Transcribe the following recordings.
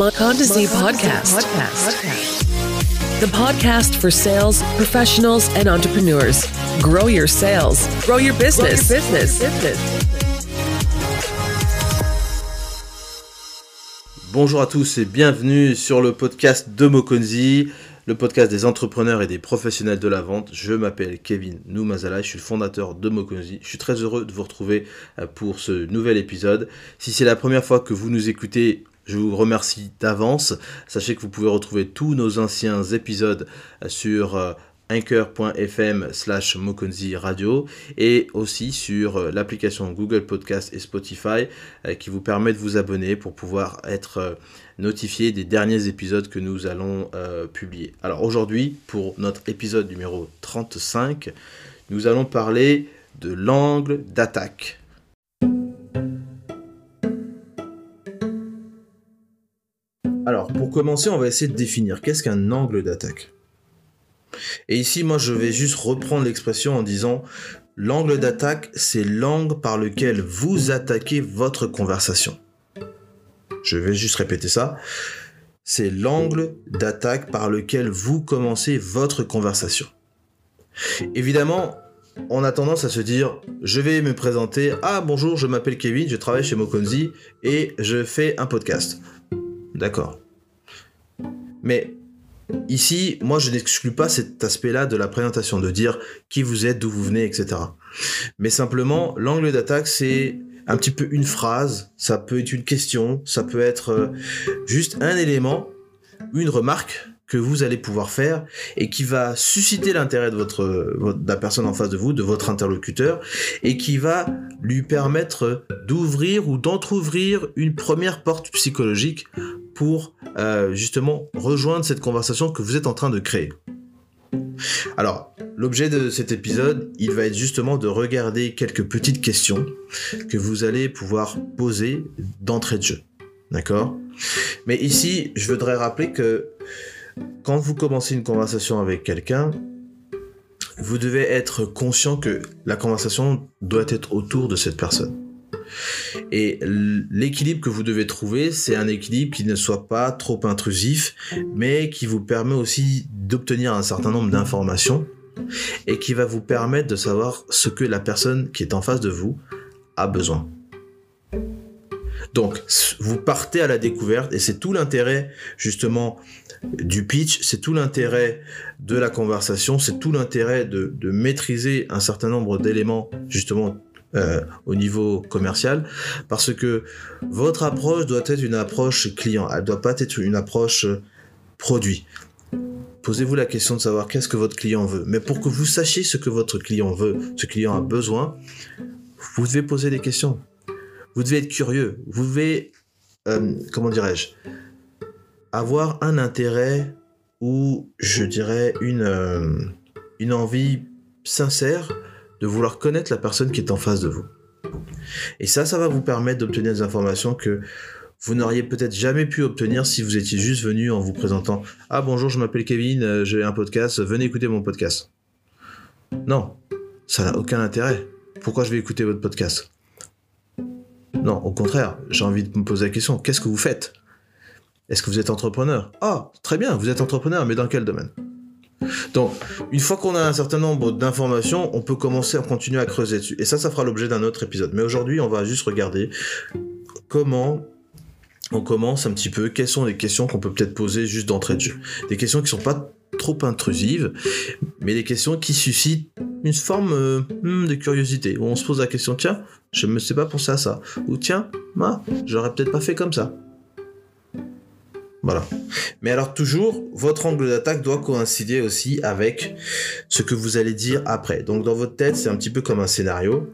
Monconda Z podcast. The podcast for sales professionals and entrepreneurs. Grow your sales, grow your business. business. Bonjour à tous et bienvenue sur le podcast de Mokonzi, le podcast des entrepreneurs et des professionnels de la vente. Je m'appelle Kevin Noumazala, je suis le fondateur de Mokonzi. Je suis très heureux de vous retrouver euh, pour ce nouvel épisode. Si c'est la première fois que vous nous écoutez, je vous remercie d'avance. Sachez que vous pouvez retrouver tous nos anciens épisodes euh, sur euh, anchor.fm slash Mokonzi Radio et aussi sur euh, l'application Google Podcast et Spotify qui vous permet de vous abonner pour pouvoir être notifié des derniers épisodes que nous allons publier. Alors aujourd'hui, pour notre épisode numéro 35, nous allons parler de l'angle d'attaque. Alors, pour commencer, on va essayer de définir qu'est-ce qu'un angle d'attaque. Et ici, moi, je vais juste reprendre l'expression en disant l'angle d'attaque, c'est l'angle par lequel vous attaquez votre conversation. Je vais juste répéter ça. C'est l'angle d'attaque par lequel vous commencez votre conversation. Évidemment, on a tendance à se dire, je vais me présenter, ah bonjour, je m'appelle Kevin, je travaille chez Mokonzi et je fais un podcast. D'accord. Mais ici, moi, je n'exclus pas cet aspect-là de la présentation, de dire qui vous êtes, d'où vous venez, etc. Mais simplement, l'angle d'attaque, c'est un petit peu une phrase, ça peut être une question, ça peut être euh, juste un élément, une remarque que vous allez pouvoir faire et qui va susciter l'intérêt de votre, la personne en face de vous, de votre interlocuteur, et qui va lui permettre d'ouvrir ou d'entrouvrir une première porte psychologique pour euh, justement rejoindre cette conversation que vous êtes en train de créer. Alors, l'objet de cet épisode, il va être justement de regarder quelques petites questions que vous allez pouvoir poser d'entrée de jeu. D'accord? Mais ici, je voudrais rappeler que quand vous commencez une conversation avec quelqu'un, vous devez être conscient que la conversation doit être autour de cette personne. Et l'équilibre que vous devez trouver, c'est un équilibre qui ne soit pas trop intrusif, mais qui vous permet aussi d'obtenir un certain nombre d'informations et qui va vous permettre de savoir ce que la personne qui est en face de vous a besoin. Donc, vous partez à la découverte et c'est tout l'intérêt justement du pitch, c'est tout l'intérêt de la conversation, c'est tout l'intérêt de, maîtriser un certain nombre d'éléments justement euh, au niveau commercial parce que votre approche doit être une approche client, elle doit pas être une approche produit. Posez-vous la question de savoir qu'est-ce que votre client veut. Mais pour que vous sachiez ce que votre client veut, ce client a besoin, vous devez poser des questions. Vous devez être curieux. Vous devez, euh, comment dirais-je, avoir un intérêt ou je dirais une, euh, une envie sincère de vouloir connaître la personne qui est en face de vous. Et ça, ça va vous permettre d'obtenir des informations que vous n'auriez peut-être jamais pu obtenir si vous étiez juste venu en vous présentant Ah bonjour, je m'appelle Kevin, euh, j'ai un podcast, venez écouter mon podcast. Non, ça n'a aucun intérêt. Pourquoi je vais écouter votre podcast? Non, au contraire, j'ai envie de me poser la question, qu'est-ce que vous faites? Est-ce que vous êtes entrepreneur? Ah, très bien, vous êtes entrepreneur, mais dans quel domaine? Donc, une fois qu'on a un certain nombre d'informations, on peut commencer à continuer à creuser dessus. Et ça, ça fera l'objet d'un autre épisode. Mais aujourd'hui, on va juste regarder comment on commence un petit peu, quelles sont les questions qu'on peut peut-être poser juste d'entrée de jeu. Des questions qui ne sont pas trop intrusives, mais des questions qui suscitent une forme euh, hmm, de curiosité. Où on se pose la question, tiens, je ne me sais pas penser à ça. Ou tiens, moi, j'aurais peut-être pas fait comme ça. Voilà. Mais alors toujours, votre angle d'attaque doit coïncider aussi avec ce que vous allez dire après. Donc dans votre tête, c'est un petit peu comme un scénario.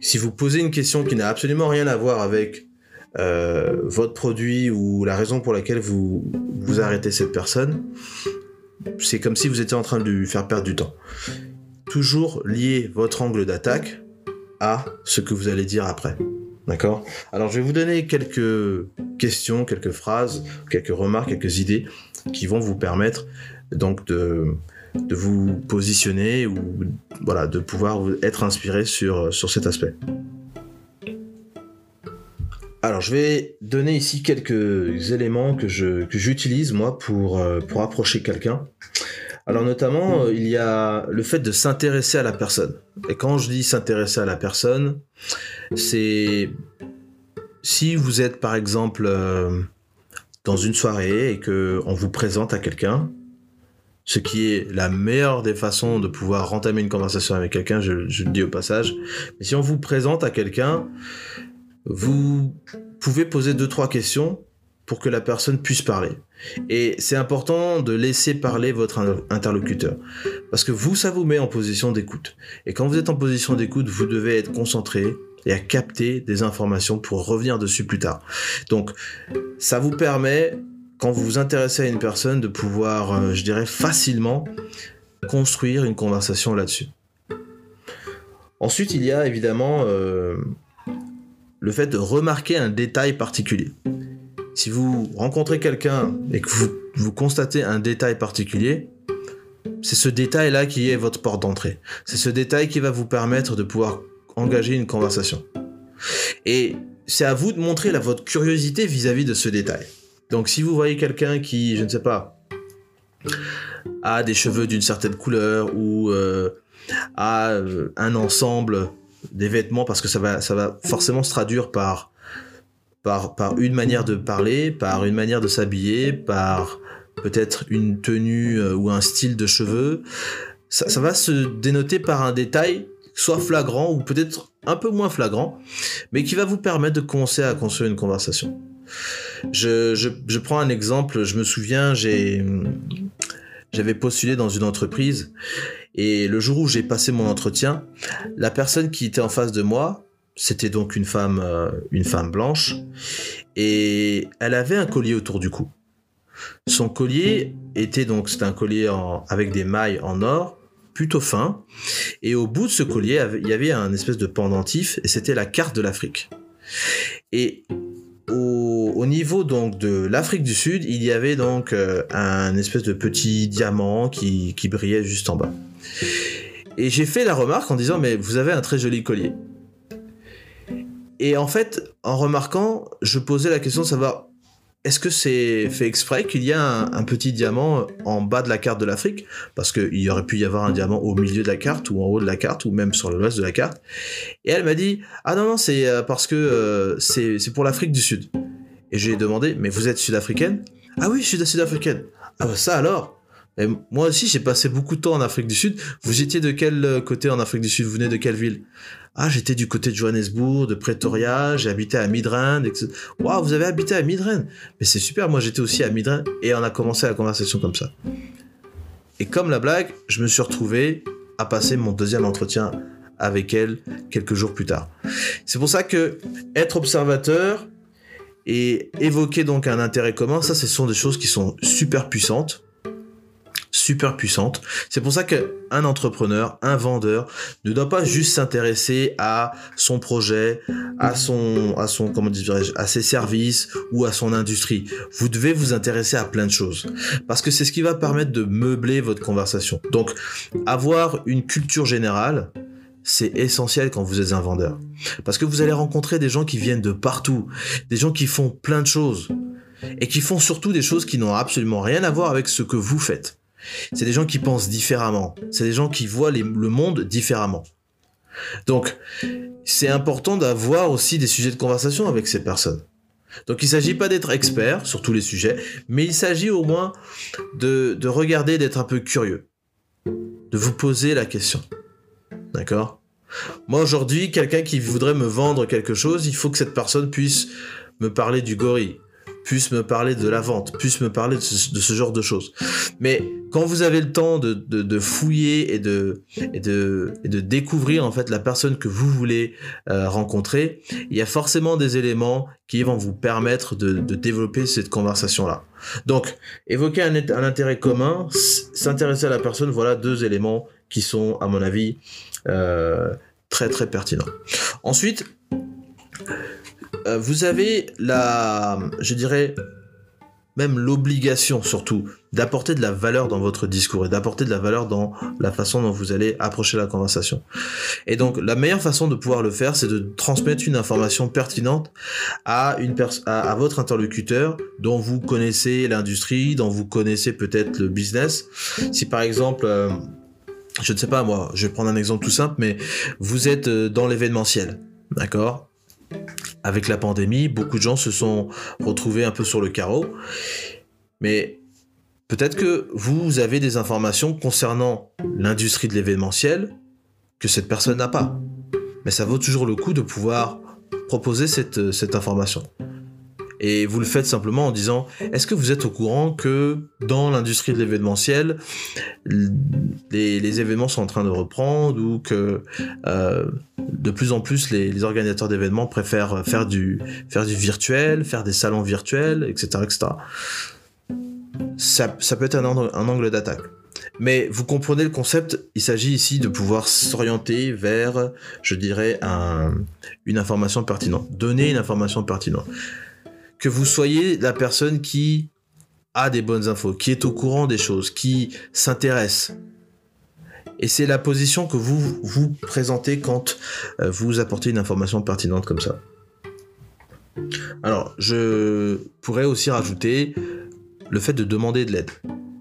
Si vous posez une question qui n'a absolument rien à voir avec euh, votre produit ou la raison pour laquelle vous, vous arrêtez cette personne, c'est comme si vous étiez en train de lui faire perdre du temps. Toujours lier votre angle d'attaque à ce que vous allez dire après. D'accord? Alors, je vais vous donner quelques questions, quelques phrases, quelques remarques, quelques idées qui vont vous permettre donc de, de vous positionner ou voilà, de pouvoir être inspiré sur, sur cet aspect. Alors, je vais donner ici quelques éléments que je que j'utilise moi pour euh, pour approcher quelqu'un. Alors notamment, euh, il y a le fait de s'intéresser à la personne. Et quand je dis s'intéresser à la personne, c'est si vous êtes par exemple euh, dans une soirée et que on vous présente à quelqu'un, ce qui est la meilleure des façons de pouvoir entamer une conversation avec quelqu'un, je, le dis au passage. Mais si on vous présente à quelqu'un, vous pouvez poser deux trois questions pour que la personne puisse parler. Et c'est important de laisser parler votre interlocuteur. Parce que vous, ça vous met en position d'écoute. Et quand vous êtes en position d'écoute, vous devez être concentré et à capter des informations pour revenir dessus plus tard. Donc, ça vous permet, quand vous vous intéressez à une personne, de pouvoir, euh, je dirais, facilement construire une conversation là-dessus. Ensuite, il y a évidemment euh, le fait de remarquer un détail particulier. Si vous rencontrez quelqu'un et que vous, vous constatez un détail particulier, c'est ce détail-là qui est votre porte d'entrée. C'est ce détail qui va vous permettre de pouvoir engager une conversation. Et c'est à vous de montrer la, votre curiosité vis-à-vis de ce détail. Donc si vous voyez quelqu'un qui, je ne sais pas, a des cheveux d'une certaine couleur ou euh, a euh, un ensemble des vêtements, parce que ça va, ça va forcément se traduire par, par, une manière de parler, par une manière de s'habiller, par peut-être une tenue euh, ou un style de cheveux. Ça va se dénoter par un détail soit flagrant ou peut-être un peu moins flagrant, mais qui va vous permettre de commencer à construire une conversation. Je, je, je prends un exemple, je me souviens, j'avais postulé dans une entreprise et le jour où j'ai passé mon entretien, la personne qui était en face de moi, c'était donc une femme, euh, une femme blanche, et elle avait un collier autour du cou. Son collier était donc, c'était un collier avec des mailles en or, plutôt fin. Et au bout de ce collier, il y avait un espèce de pendentif, et c'était la carte de l'Afrique. Et au, niveau donc de l'Afrique du Sud, il y avait donc euh, un espèce de petit diamant qui, qui brillait juste en bas. Et j'ai fait la remarque en disant mais vous avez un très joli collier. Et en fait, en remarquant, je posais la question de savoir est-ce que c'est fait exprès qu'il y a un, petit diamant en bas de la carte de l'Afrique? Parce qu'il aurait pu y avoir un diamant au milieu de la carte, ou en haut de la carte, ou même sur l'ouest de la carte. Et elle m'a dit Ah non, non, c'est euh, parce que euh, c'est pour l'Afrique du Sud. Et j'ai demandé Mais vous êtes sud-africaine? Ah oui, je suis sud-africaine. Ah bah ça alors? Moi aussi, j'ai passé beaucoup de temps en Afrique du Sud. Vous étiez de quel euh, côté en Afrique du Sud? Vous venez de quelle ville? Ah, j'étais du côté de Johannesburg, de Pretoria, j'ai habité à Midrand. Waouh, vous avez habité à Midrand Mais c'est super, moi j'étais aussi à Midrand et on a commencé la conversation comme ça. Et comme la blague, je me suis retrouvé à passer mon deuxième entretien avec elle quelques jours plus tard. C'est pour ça que être observateur et évoquer donc un intérêt commun, ça, ce sont des choses qui sont super puissantes super puissante. C'est pour ça qu'un entrepreneur, un vendeur, ne doit pas juste s'intéresser à son projet, à son, à son, comment dirais-je, à ses services ou à son industrie. Vous devez vous intéresser à plein de choses. Parce que c'est ce qui va permettre de meubler votre conversation. Donc, avoir une culture générale, c'est essentiel quand vous êtes un vendeur. Parce que vous allez rencontrer des gens qui viennent de partout, des gens qui font plein de choses et qui font surtout des choses qui n'ont absolument rien à voir avec ce que vous faites. C'est des gens qui pensent différemment. C'est des gens qui voient le monde différemment. Donc, c'est important d'avoir aussi des sujets de conversation avec ces personnes. Donc, il ne s'agit pas d'être expert sur tous les sujets, mais il s'agit au moins de, de regarder, d'être un peu curieux, de vous poser la question. D'accord? Moi, aujourd'hui, quelqu'un qui voudrait me vendre quelque chose, il faut que cette personne puisse me parler du gorille, puisse me parler de la vente, puisse me parler de ce, genre de choses. Mais quand vous avez le temps de, fouiller et de, découvrir en fait la personne que vous voulez euh, rencontrer, il y a forcément des éléments qui vont vous permettre de, développer cette conversation-là. Donc, évoquer un, intérêt commun, s'intéresser à la personne, voilà deux éléments qui sont, à mon avis, euh, très très pertinents. Ensuite, euh, vous avez la, je dirais, même l'obligation surtout d'apporter de la valeur dans votre discours et d'apporter de la valeur dans la façon dont vous allez approcher la conversation. Et donc la meilleure façon de pouvoir le faire, c'est de transmettre une information pertinente à une à, votre interlocuteur dont vous connaissez l'industrie, dont vous connaissez peut-être le business. Si par exemple euh, je ne sais pas moi, je vais prendre un exemple tout simple, mais vous êtes euh, dans l'événementiel, d'accord? Avec la pandémie, beaucoup de gens se sont retrouvés un peu sur le carreau, mais peut-être que vous avez des informations concernant l'industrie de l'événementiel que cette personne n'a pas. Mais ça vaut toujours le coup de pouvoir proposer cette, cette information. Et vous le faites simplement en disant, est-ce que vous êtes au courant que dans l'industrie de l'événementiel, les, événements sont en train de reprendre ou que euh, de plus en plus les, organisateurs d'événements préfèrent faire du, faire du virtuel, faire des salons virtuels, etc. etc. Ça, peut être un, angle d'attaque. Mais vous comprenez le concept, il s'agit ici de pouvoir s'orienter vers, je dirais, un, une information pertinente, donner une information pertinente que vous soyez la personne qui a des bonnes infos, qui est au courant des choses, qui s'intéresse. Et c'est la position que vous vous présentez quand euh, vous apportez une information pertinente comme ça. Alors, je pourrais aussi rajouter le fait de demander de l'aide.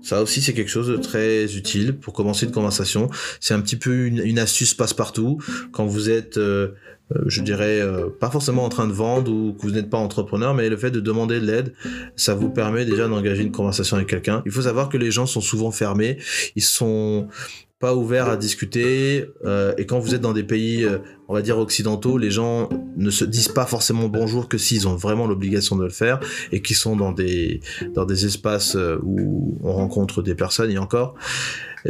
Ça aussi, c'est quelque chose de très utile pour commencer une conversation. C'est un petit peu une, astuce passe-partout. Quand vous êtes euh, je dirais, euh, pas forcément en train de vendre ou que vous n'êtes pas entrepreneur, mais le fait de demander de l'aide, ça vous permet déjà d'engager une conversation avec quelqu'un. Il faut savoir que les gens sont souvent fermés, ils sont pas ouverts à discuter, euh, et quand vous êtes dans des pays, on va dire occidentaux, les gens ne se disent pas forcément bonjour que s'ils ont vraiment l'obligation de le faire et qui sont dans des dans des espaces où on rencontre des personnes et encore,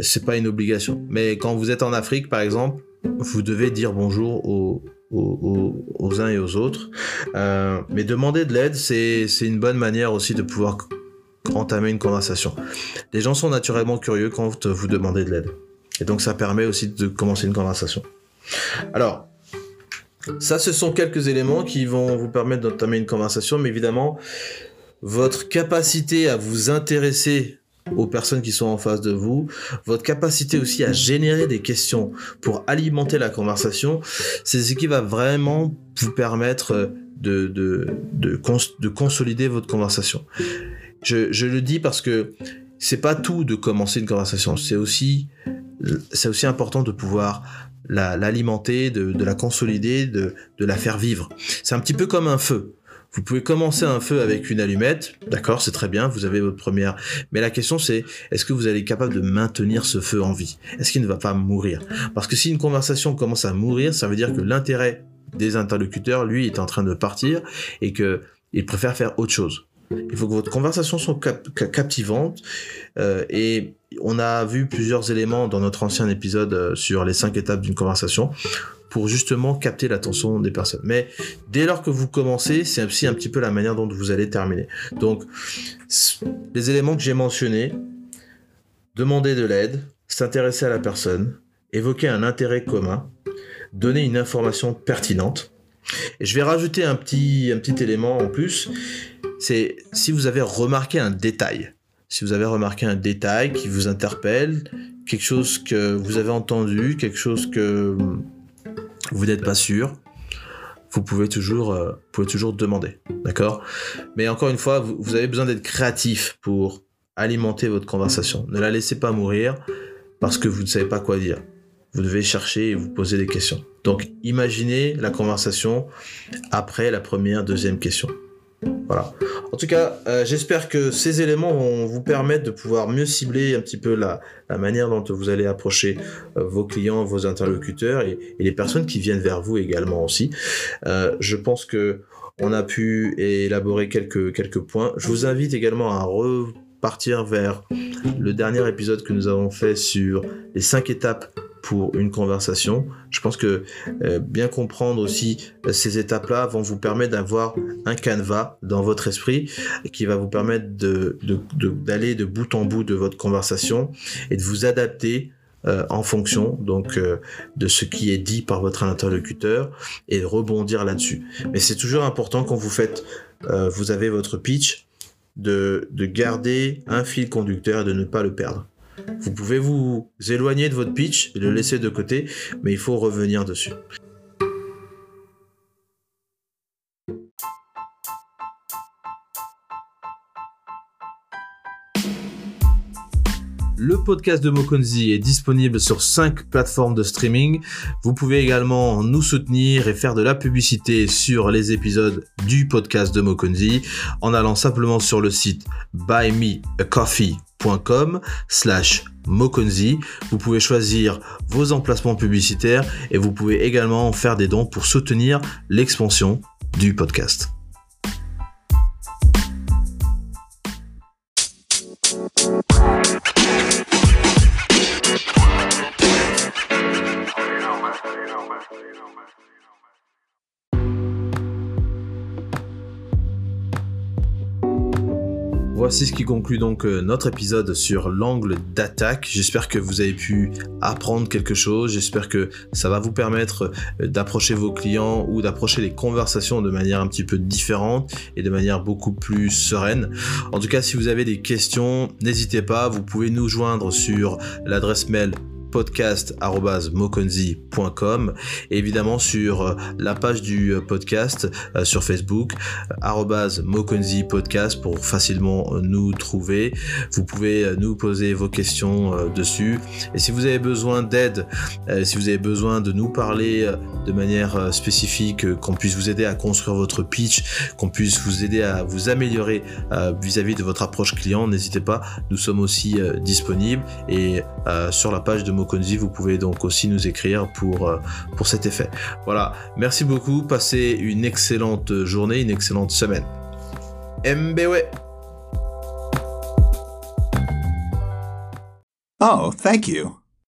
c'est pas une obligation. Mais quand vous êtes en Afrique, par exemple, vous devez dire bonjour aux, aux, uns et aux autres. Euh, mais demander de l'aide, c'est une bonne manière aussi de pouvoir entamer une conversation. Les gens sont naturellement curieux quand vous demandez de l'aide. Et donc ça permet aussi de commencer une conversation. Alors, ça, ce sont quelques éléments qui vont vous permettre d'entamer une conversation, mais évidemment, votre capacité à vous intéresser aux personnes qui sont en face de vous, votre capacité aussi à générer des questions pour alimenter la conversation, c'est ce qui va vraiment vous permettre de, de, de, de consolider votre conversation. Je, je, le dis parce que c'est pas tout de commencer une conversation, c'est aussi, c'est aussi important de pouvoir l'alimenter, de, de, la consolider, de, de la faire vivre. C'est un petit peu comme un feu. Vous pouvez commencer un feu avec une allumette, d'accord, c'est très bien, vous avez votre première. Mais la question c'est, est-ce que vous allez capable de maintenir ce feu en vie? Est-ce qu'il ne va pas mourir? Parce que si une conversation commence à mourir, ça veut dire que l'intérêt des interlocuteurs, lui, est en train de partir et que il préfère faire autre chose. Il faut que votre conversation soit captivante euh, et on a vu plusieurs éléments dans notre ancien épisode euh, sur les cinq étapes d'une conversation pour justement capter l'attention des personnes. Mais dès lors que vous commencez, c'est aussi un petit peu la manière dont vous allez terminer. Donc, les éléments que j'ai mentionnés, demander de l'aide, s'intéresser à la personne, évoquer un intérêt commun, donner une information pertinente. Et je vais rajouter un petit, un petit élément en plus, c'est si vous avez remarqué un détail. Si vous avez remarqué un détail qui vous interpelle, quelque chose que vous avez entendu, quelque chose que vous n'êtes pas sûr, vous pouvez toujours, euh, pouvez toujours demander, d'accord? Mais encore une fois, vous, avez besoin d'être créatif pour alimenter votre conversation. Ne la laissez pas mourir parce que vous ne savez pas quoi dire. Vous devez chercher et vous poser des questions. Donc, imaginez la conversation après la première, deuxième question. Voilà. En tout cas, euh, j'espère que ces éléments vont vous permettre de pouvoir mieux cibler un petit peu la, manière dont vous allez approcher euh, vos clients, vos interlocuteurs et, les personnes qui viennent vers vous également aussi. Euh, je pense que on a pu élaborer quelques, quelques points. Je vous invite également à repartir vers le dernier épisode que nous avons fait sur les cinq étapes pour une conversation. Je pense que euh, bien comprendre aussi euh, ces étapes-là vont vous permettre d'avoir un canevas dans votre esprit qui va vous permettre d'aller de, bout en bout de votre conversation et de vous adapter euh, en fonction donc de ce qui est dit par votre interlocuteur et rebondir là-dessus. Mais c'est toujours important quand vous faites, vous avez votre pitch, de garder un fil conducteur et de ne pas le perdre. Vous pouvez vous éloigner de votre pitch le laisser de côté, mais il faut revenir dessus. Le podcast de Mokonzi est disponible sur 5 plateformes de streaming. Vous pouvez également nous soutenir et faire de la publicité sur les épisodes du podcast de Mokonzi en allant simplement sur le site buymeacoffee.com slash Mokonzi. Vous pouvez choisir vos emplacements publicitaires et vous pouvez également faire des dons pour soutenir l'expansion du podcast. Voici ce qui conclut donc euh, notre épisode sur l'angle d'attaque. J'espère que vous avez pu apprendre quelque chose. J'espère que ça va vous permettre euh, d'approcher vos clients ou d'approcher les conversations de manière un petit peu différente et de manière beaucoup plus sereine. En tout cas, si vous avez des questions, n'hésitez pas. Vous pouvez nous joindre sur l'adresse mail podcast.mokonzi.com et évidemment sur euh, la page du euh, podcast euh, sur Facebook mokonzi podcast pour facilement nous trouver. Vous pouvez nous poser vos questions dessus. Et si vous avez besoin d'aide, si vous avez besoin de nous parler de manière spécifique, qu'on puisse vous aider à construire votre pitch, qu'on puisse vous aider à vous améliorer vis-à-vis -vis de votre approche client, n'hésitez pas, nous sommes aussi disponibles et sur la page de vous pouvez donc aussi nous écrire pour, euh, pour cet effet. Voilà, merci beaucoup, passez une excellente journée, une excellente semaine. MBW. Oh, thank you.